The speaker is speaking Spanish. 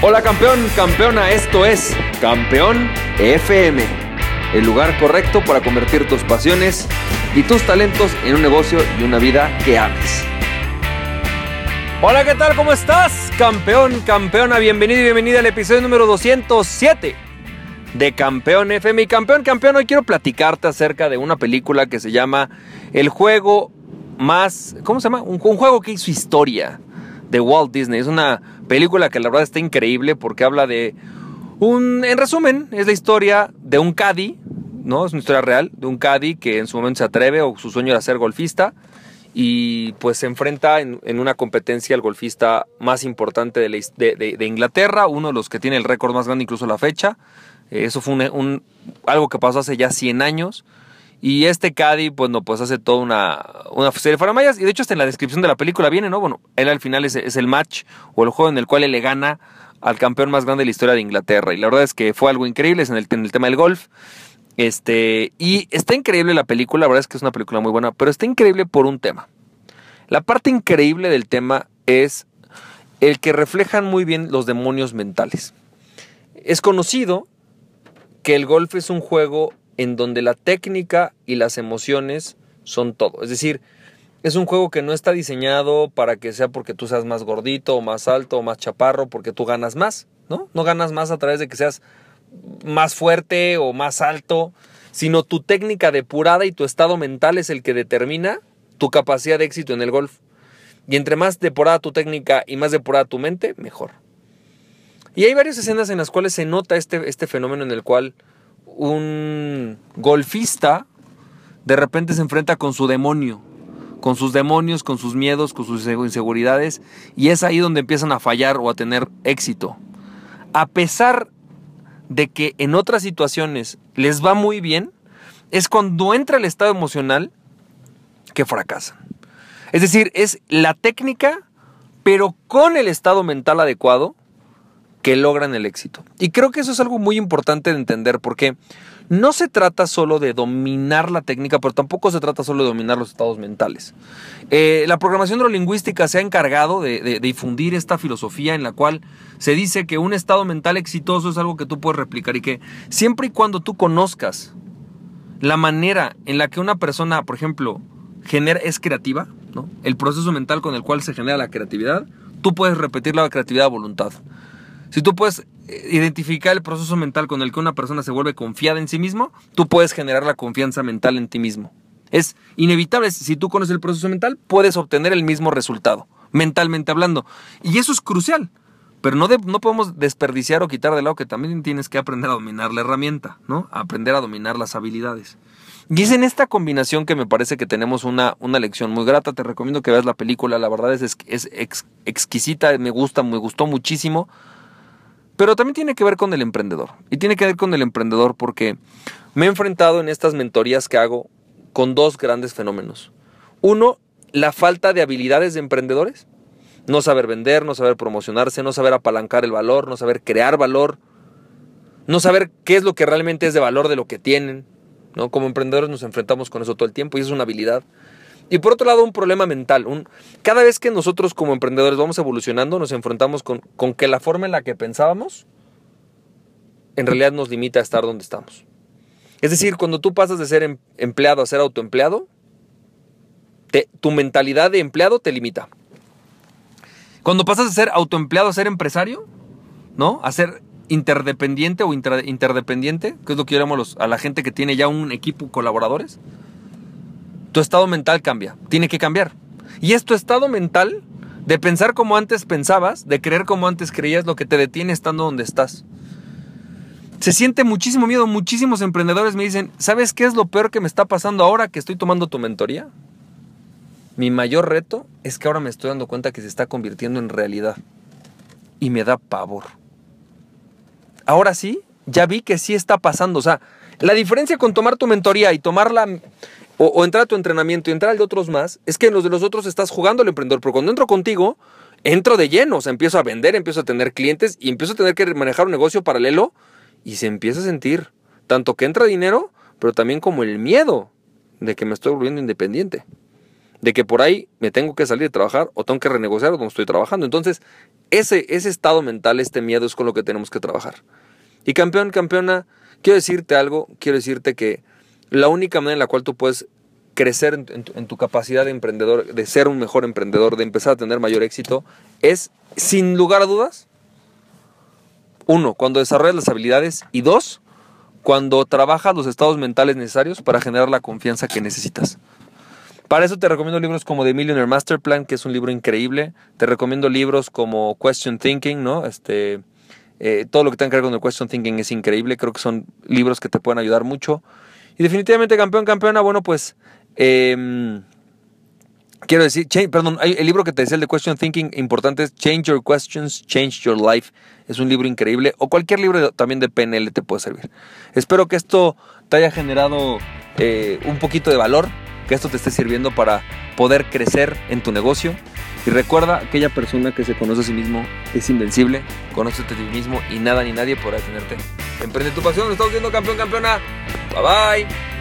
Hola campeón, campeona, esto es Campeón FM, el lugar correcto para convertir tus pasiones y tus talentos en un negocio y una vida que ames. Hola, ¿qué tal? ¿Cómo estás? Campeón, campeona, bienvenido y bienvenida al episodio número 207 de Campeón FM. Y campeón, campeón, hoy quiero platicarte acerca de una película que se llama El juego más, ¿cómo se llama? Un, un juego que hizo historia de Walt Disney. Es una película que la verdad está increíble porque habla de un, en resumen, es la historia de un caddy, ¿no? Es una historia real, de un caddy que en su momento se atreve o su sueño era ser golfista y pues se enfrenta en, una competencia al golfista más importante de, de, Inglaterra, uno de los que tiene el récord más grande incluso la fecha. Eso fue un, algo que pasó hace ya 100 años. Y este Caddy, pues no, pues hace toda una, una serie de faramayas. Y de hecho, hasta en la descripción de la película viene, ¿no? Bueno, él al final es, el match o el juego en el cual él le gana al campeón más grande de la historia de Inglaterra. Y la verdad es que fue algo increíble en el, en el tema del golf. Este, y está increíble la película, la verdad es que es una película muy buena, pero está increíble por un tema. La parte increíble del tema es el que reflejan muy bien los demonios mentales. Es conocido que el golf es un juego en donde la técnica y las emociones son todo. Es decir, es un juego que no está diseñado para que sea porque tú seas más gordito o más alto o más chaparro, porque tú ganas más, ¿no? No ganas más a través de que seas más fuerte o más alto, sino tu técnica depurada y tu estado mental es el que determina tu capacidad de éxito en el golf. Y entre más depurada tu técnica y más depurada tu mente, mejor. Y hay varias escenas en las cuales se nota este, este fenómeno en el cual un golfista de repente se enfrenta con su demonio, con sus demonios, con sus miedos, con sus inseguridades, y es ahí donde empiezan a fallar o a tener éxito. A pesar de que en otras situaciones les va muy bien, es cuando entra el estado emocional que fracasan. Es decir, es la técnica, pero con el estado mental adecuado, que logran el éxito. Y creo que eso es algo muy importante de entender porque no se trata solo de dominar la técnica, pero tampoco se trata solo de dominar los estados mentales. Eh, la programación neurolingüística se ha encargado de, difundir esta filosofía en la cual se dice que un estado mental exitoso es algo que tú puedes replicar y que siempre y cuando tú conozcas la manera en la que una persona, por ejemplo, genera, es creativa, el proceso mental con el cual se genera la creatividad, tú puedes repetir la creatividad a voluntad. Si tú puedes eh, identificar el proceso mental con el que una persona se vuelve confiada en sí mismo, tú puedes generar la confianza mental en ti mismo. Es inevitable, si tú conoces el proceso mental, puedes obtener el mismo resultado, mentalmente hablando. Y eso es crucial. Pero no, no podemos desperdiciar o quitar de lado que también tienes que aprender a dominar la herramienta, ¿no? aprender a dominar las habilidades. Y es en esta combinación que me parece que tenemos una, una lección muy grata. Te recomiendo que veas la película, la verdad es, es exquisita, me gusta, me gustó muchísimo. Pero también tiene que ver con el emprendedor. Y tiene que ver con el emprendedor porque me he enfrentado en estas mentorías que hago con dos grandes fenómenos. Uno, la falta de habilidades de emprendedores. No saber vender, no saber promocionarse, no saber apalancar el valor, no saber crear valor, no saber qué es lo que realmente es de valor de lo que tienen. ¿no? Como emprendedores nos enfrentamos con eso todo el tiempo y es una habilidad. Y por otro lado, un problema mental. Cada vez que nosotros como emprendedores vamos evolucionando, nos enfrentamos con, con, que la forma en la que pensábamos en realidad nos limita a estar donde estamos. Es decir, cuando tú pasas de ser em, empleado a ser autoempleado, tu mentalidad de empleado te limita. Cuando pasas de ser autoempleado a ser empresario, ¿no? A ser interdependiente o interdependiente, que es lo que llamamos a la gente que tiene ya un equipo colaboradores, tu estado mental cambia, tiene que cambiar. Y es tu estado mental de pensar como antes pensabas, de creer como antes creías, lo que te detiene estando donde estás. Se siente muchísimo miedo, muchísimos emprendedores me dicen, ¿sabes qué es lo peor que me está pasando ahora que estoy tomando tu mentoría? Mi mayor reto es que ahora me estoy dando cuenta que se está convirtiendo en realidad. Y me da pavor. Ahora sí, ya vi que sí está pasando. O sea, la diferencia con tomar tu mentoría y tomarla o, entrar a tu entrenamiento y entrar al de otros más, es que en los de los otros estás jugando al emprendedor, pero cuando entro contigo, entro de lleno, o sea, empiezo a vender, empiezo a tener clientes y empiezo a tener que manejar un negocio paralelo y se empieza a sentir tanto que entra dinero, pero también como el miedo de que me estoy volviendo independiente. de que por ahí me tengo que salir de trabajar o tengo que renegociar donde estoy trabajando. Entonces, ese, ese estado mental, este miedo es con lo que tenemos que trabajar. Y campeón, campeona, quiero decirte algo, quiero decirte que la única manera en la cual tú puedes crecer en, tu, capacidad de emprendedor, de ser un mejor emprendedor, de empezar a tener mayor éxito, es, sin lugar a dudas, uno, cuando desarrollas las habilidades y dos, cuando trabajas los estados mentales necesarios para generar la confianza que necesitas. Para eso te recomiendo libros como The Millionaire Master Plan, que es un libro increíble. Te recomiendo libros como Question Thinking, ¿no? Este, eh, todo lo que tenga que ver con el Question Thinking es increíble. Creo que son libros que te pueden ayudar mucho. Y definitivamente, campeón, campeona, bueno, pues... Em, quiero decir, perdón, el libro que te decía, el de Question Thinking, importante es Change Your Questions, Change Your Life. Es un libro increíble. O cualquier libro también de PNL te puede servir. Espero que esto te haya generado eh, un poquito de valor que esto te esté sirviendo para poder crecer en tu negocio. Y recuerda, aquella persona que se conoce a sí mismo es invencible, conócete a ti mismo y nada ni nadie podrá detenerte. Emprende tu pasión, estamos viendo campeón, campeona. Bye bye.